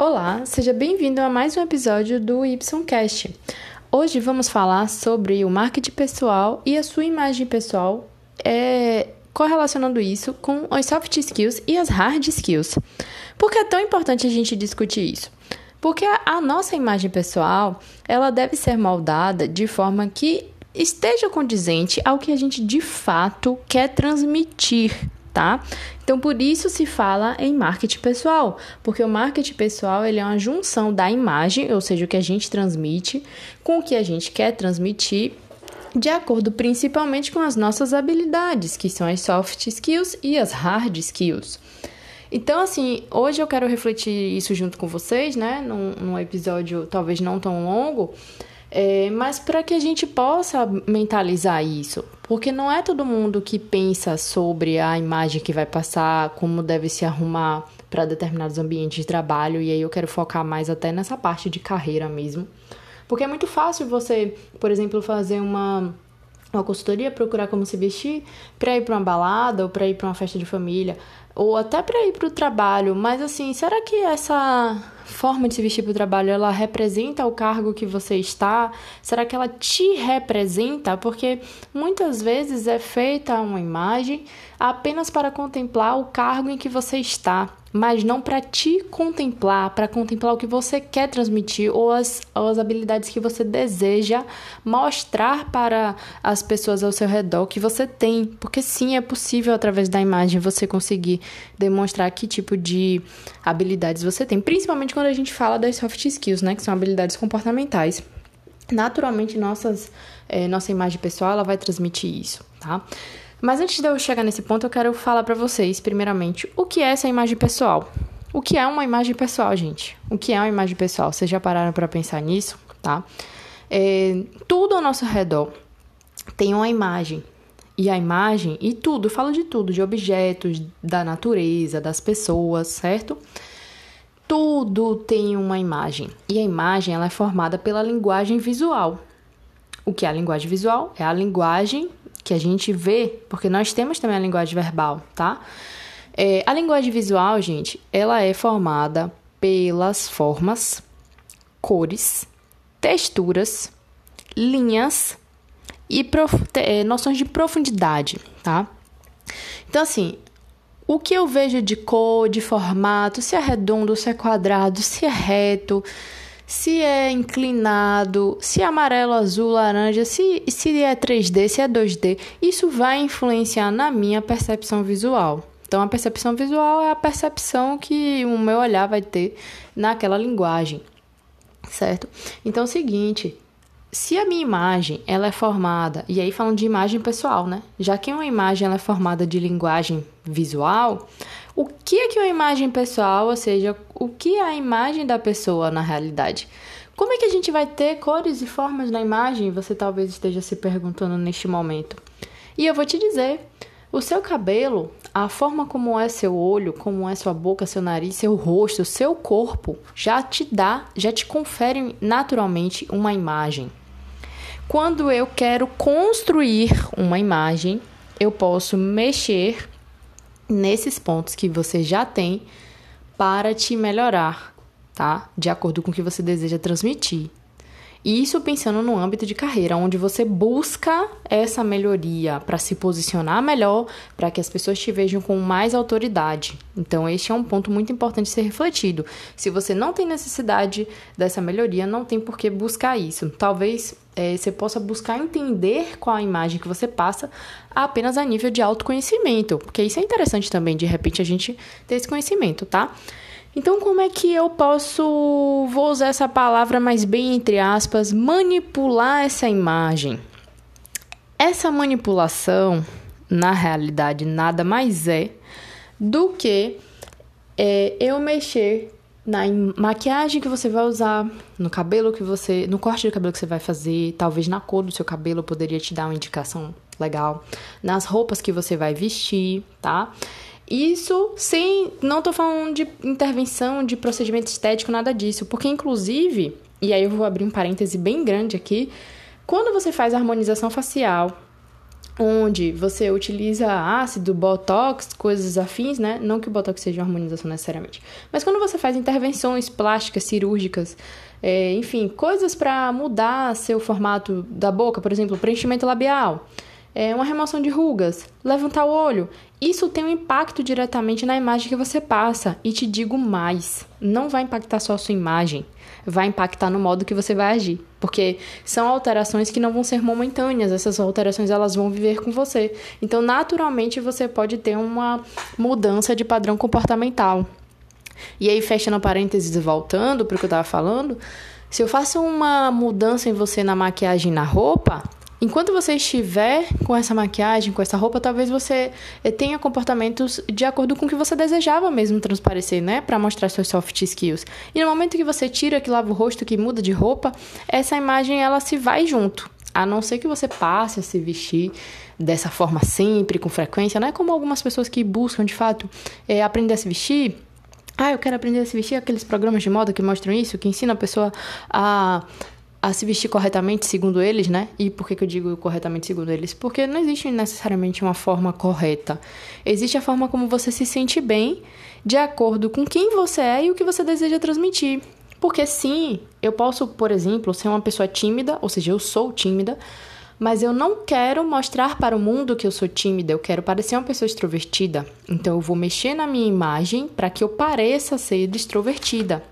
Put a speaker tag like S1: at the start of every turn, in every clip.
S1: Olá, seja bem-vindo a mais um episódio do YCast. Hoje vamos falar sobre o marketing pessoal e a sua imagem pessoal, é, correlacionando isso com as soft skills e as hard skills. Por que é tão importante a gente discutir isso? Porque a, nossa imagem pessoal, ela deve ser moldada de forma que esteja condizente ao que a gente de fato quer transmitir tá? Então por isso se fala em marketing pessoal, porque o marketing pessoal ele é uma junção da imagem, ou seja, o que a gente transmite, com o que a gente quer transmitir, de acordo principalmente com as nossas habilidades, que são as soft skills e as hard skills. Então, assim, hoje eu quero refletir isso junto com vocês, né? Num, num episódio talvez não tão longo, é, mas para que a gente possa mentalizar isso, porque não é todo mundo que pensa sobre a imagem que vai passar, como deve se arrumar para determinados ambientes de trabalho, e aí eu quero focar mais até nessa parte de carreira mesmo. Porque é muito fácil você, por exemplo, fazer uma uma consultoria, procurar como se vestir para ir para uma balada ou para ir para uma festa de família ou até para ir para o trabalho, mas assim, será que essa forma de se vestir para o trabalho ela representa o cargo que você está? Será que ela te representa? Porque muitas vezes é feita uma imagem apenas para contemplar o cargo em que você está mas não para te contemplar, para contemplar o que você quer transmitir ou as, ou as habilidades que você deseja mostrar para as pessoas ao seu redor que você tem. Porque sim, é possível através da imagem você conseguir demonstrar que tipo de habilidades você tem, principalmente quando a gente fala das soft skills, né, que são habilidades comportamentais. Naturalmente, nossas, é, nossa imagem pessoal ela vai transmitir isso, tá? Mas antes de eu chegar nesse ponto, eu quero falar para vocês, primeiramente, o que é essa imagem pessoal. O que é uma imagem pessoal, gente? O que é uma imagem pessoal? Vocês já pararam para pensar nisso, tá? É, tudo ao nosso redor tem uma imagem. E a imagem, e tudo, eu falo de tudo, de objetos, da natureza, das pessoas, certo? Tudo tem uma imagem. E a imagem ela é formada pela linguagem visual. O que é a linguagem visual? É a linguagem que a gente vê, porque nós temos também a linguagem verbal, tá? É, a linguagem visual, gente, ela é formada pelas formas, cores, texturas, linhas e é, noções de profundidade, tá? Então, assim, o que eu vejo de cor, de formato, se é redondo, se é quadrado, se é reto, se é inclinado, se é amarelo, azul, laranja, se, se é 3D, se é 2D, isso vai influenciar na minha percepção visual. Então, a percepção visual é a percepção que o meu olhar vai ter naquela linguagem, certo? Então, é o seguinte, se a minha imagem ela é formada, e aí falando de imagem pessoal, né? Já que uma imagem ela é formada de linguagem visual, o que é que uma imagem pessoal, ou seja, o que é a imagem da pessoa na realidade? Como é que a gente vai ter cores e formas na imagem? Você talvez esteja se perguntando neste momento. E eu vou te dizer, o seu cabelo, a forma como é seu olho, como é sua boca, seu nariz, seu rosto, seu corpo, já te dá, já te confere naturalmente uma imagem. Quando eu quero construir uma imagem, eu posso mexer nesses pontos que você já tem para te melhorar, tá? De acordo com o que você deseja transmitir. Isso pensando no âmbito de carreira, onde você busca essa melhoria para se posicionar melhor, para que as pessoas te vejam com mais autoridade. Então, este é um ponto muito importante ser refletido. Se você não tem necessidade dessa melhoria, não tem por que buscar isso. Talvez é, você possa buscar entender qual a imagem que você passa apenas a nível de autoconhecimento, porque isso é interessante também, de repente, a gente ter esse conhecimento, tá? Então, como é que eu posso, vou usar essa palavra mais bem entre aspas, manipular essa imagem? Essa manipulação, na realidade, nada mais é do que é, eu mexer na maquiagem que você vai usar, no cabelo que você, no corte de cabelo que você vai fazer, talvez na cor do seu cabelo poderia te dar uma indicação legal, nas roupas que você vai vestir, tá? Isso sem. Não tô falando de intervenção, de procedimento estético, nada disso. Porque, inclusive, e aí eu vou abrir um parêntese bem grande aqui. Quando você faz harmonização facial, onde você utiliza ácido, botox, coisas afins, né? Não que o botox seja uma harmonização necessariamente, mas quando você faz intervenções plásticas, cirúrgicas, é, enfim, coisas para mudar seu formato da boca, por exemplo, preenchimento labial, é, uma remoção de rugas, levantar o olho, isso tem um impacto diretamente na imagem que você passa. E te digo mais: não vai impactar só a sua imagem, vai impactar no modo que você vai agir. Porque são alterações que não vão ser momentâneas, essas alterações elas vão viver com você. Então, naturalmente, você pode ter uma mudança de padrão comportamental. E aí, fechando parênteses e voltando para o que eu estava falando, se eu faço uma mudança em você na maquiagem na roupa, Enquanto você estiver com essa maquiagem, com essa roupa, talvez você eh, tenha comportamentos de acordo com o que você desejava mesmo transparecer, né? Para mostrar seus soft skills. E no momento que você tira, que lava o rosto, que muda de roupa, essa imagem ela se vai junto. A não ser que você passe a se vestir dessa forma sempre, com frequência, né? Como algumas pessoas que buscam de fato é, aprender a se vestir. Ah, eu quero aprender a se vestir, aqueles programas de moda que mostram isso, que ensinam a pessoa a a se vestir corretamente, segundo eles, né? E por que, que eu digo corretamente, segundo eles? Porque não existe necessariamente uma forma correta. Existe a forma como você se sente bem, de acordo com quem você é e o que você deseja transmitir. Porque sim, eu posso, por exemplo, ser uma pessoa tímida, ou seja, eu sou tímida, mas eu não quero mostrar para o mundo que eu sou tímida, eu quero parecer uma pessoa extrovertida. Então eu vou mexer na minha imagem para que eu pareça ser extrovertida.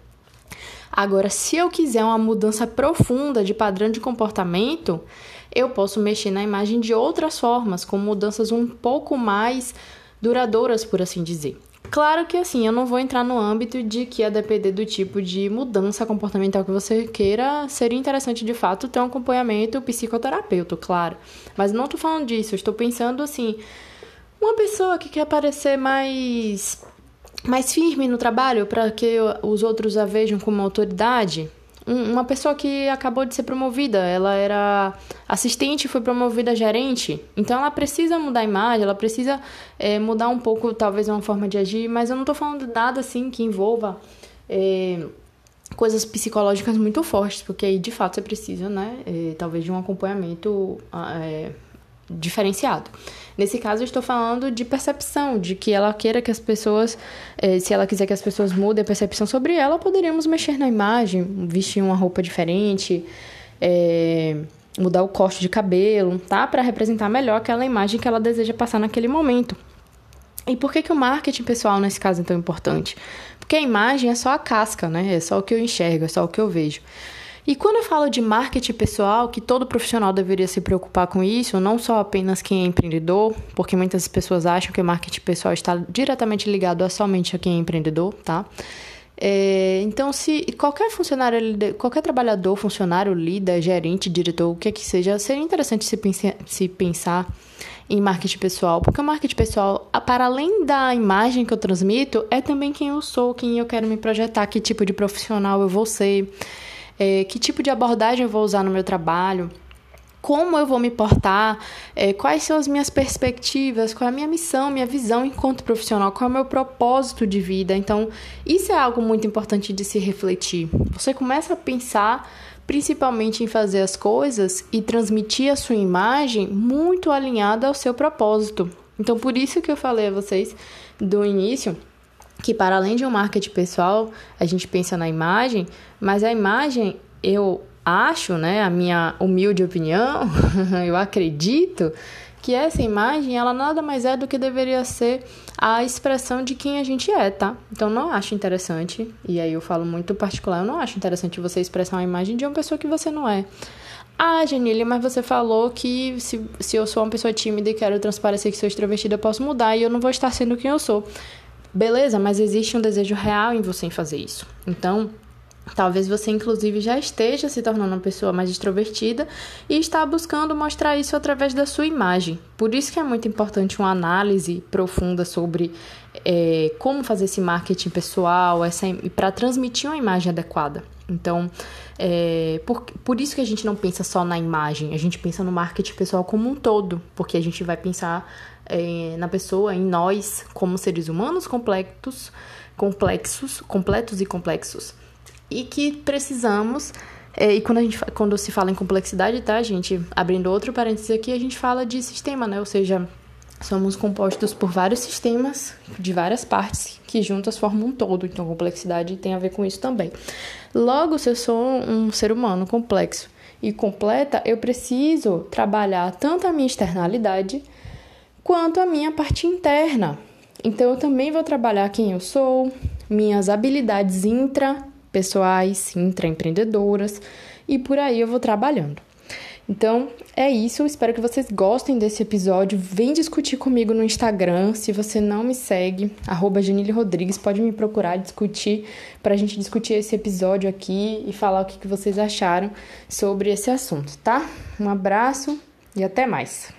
S1: Agora, se eu quiser uma mudança profunda de padrão de comportamento, eu posso mexer na imagem de outras formas, com mudanças um pouco mais duradouras, por assim dizer. Claro que assim, eu não vou entrar no âmbito de que a depender do tipo de mudança comportamental que você queira, seria interessante de fato ter um acompanhamento psicoterapeuta, claro. Mas não estou falando disso, estou pensando assim, uma pessoa que quer parecer mais mais firme no trabalho para que os outros a vejam como autoridade. uma pessoa que acabou de ser promovida, ela era assistente foi promovida a gerente, então ela precisa mudar a imagem, ela precisa é, mudar um pouco, talvez, uma forma de agir, mas eu não estou falando de nada assim que envolva é, coisas psicológicas muito fortes, porque aí de fato você precisa, né, é, talvez de um acompanhamento é, diferenciado. Nesse caso, eu estou falando de percepção, de que ela queira que as pessoas, eh, se ela quiser que as pessoas mudem a percepção sobre ela, poderíamos mexer na imagem, vestir uma roupa diferente, eh, mudar o corte de cabelo, tá? Para representar melhor aquela imagem que ela deseja passar naquele momento. E por que, que o marketing pessoal nesse caso é tão importante? Porque a imagem é só a casca, né? É só o que eu enxergo, é só o que eu vejo. E quando eu falo de marketing pessoal, que todo profissional deveria se preocupar com isso, não só apenas quem é empreendedor, porque muitas pessoas acham que o marketing pessoal está diretamente ligado a somente a quem é empreendedor, tá? É, então, se qualquer funcionário, qualquer trabalhador, funcionário, líder, gerente, diretor, o que é que seja, seria interessante se, se pensar em marketing pessoal, porque o marketing pessoal, para além da imagem que eu transmito, é também quem eu sou, quem eu quero me projetar, que tipo de profissional eu vou ser é, que tipo de abordagem eu vou usar no meu trabalho, como eu vou me portar, é, quais são as minhas perspectivas, qual é a minha missão, minha visão enquanto profissional, qual é o meu propósito de vida. Então, isso é algo muito importante de se refletir. Você começa a pensar principalmente em fazer as coisas e transmitir a sua imagem muito alinhada ao seu propósito. Então, por isso que eu falei a vocês do início que para além de um marketing pessoal, a gente pensa na imagem, mas a imagem, eu acho, né, a minha humilde opinião, eu acredito que essa imagem, ela nada mais é do que deveria ser a expressão de quem a gente é, tá? Então não acho interessante, e aí eu falo muito particular, eu não acho interessante você expressar uma imagem de uma pessoa que você não é. Ah, Janile, mas você falou que se, se eu sou uma pessoa tímida e quero transparecer que sou extrovertida, eu posso mudar e eu não vou estar sendo quem eu sou. Beleza, mas existe um desejo real em você em fazer isso. Então, Talvez você, inclusive, já esteja se tornando uma pessoa mais extrovertida e está buscando mostrar isso através da sua imagem. Por isso que é muito importante uma análise profunda sobre é, como fazer esse marketing pessoal para transmitir uma imagem adequada. Então, é, por, por isso que a gente não pensa só na imagem, a gente pensa no marketing pessoal como um todo, porque a gente vai pensar é, na pessoa, em nós, como seres humanos complexos, complexos, completos e complexos, e que precisamos É, e quando, a gente, quando se fala em complexidade, tá, gente? Abrindo outro parênteses aqui, a gente fala de sistema, né? Ou seja, somos compostos por vários sistemas de várias partes que juntas formam um todo. Então, complexidade tem a ver com isso também. Logo, se eu sou um ser humano complexo e completa, eu preciso trabalhar tanto a minha externalidade quanto a minha parte interna. Então, eu também vou trabalhar quem eu sou, minhas habilidades intrapessoais, intraempreendedoras e por aí eu vou trabalhando. Então, é isso. Espero que vocês gostem desse episódio. Vem discutir comigo no Instagram. Se você não me segue, arroba Rodrigues, pode me procurar discutir para a gente discutir esse episódio aqui e falar o que vocês acharam sobre esse assunto, tá? Um abraço e até mais.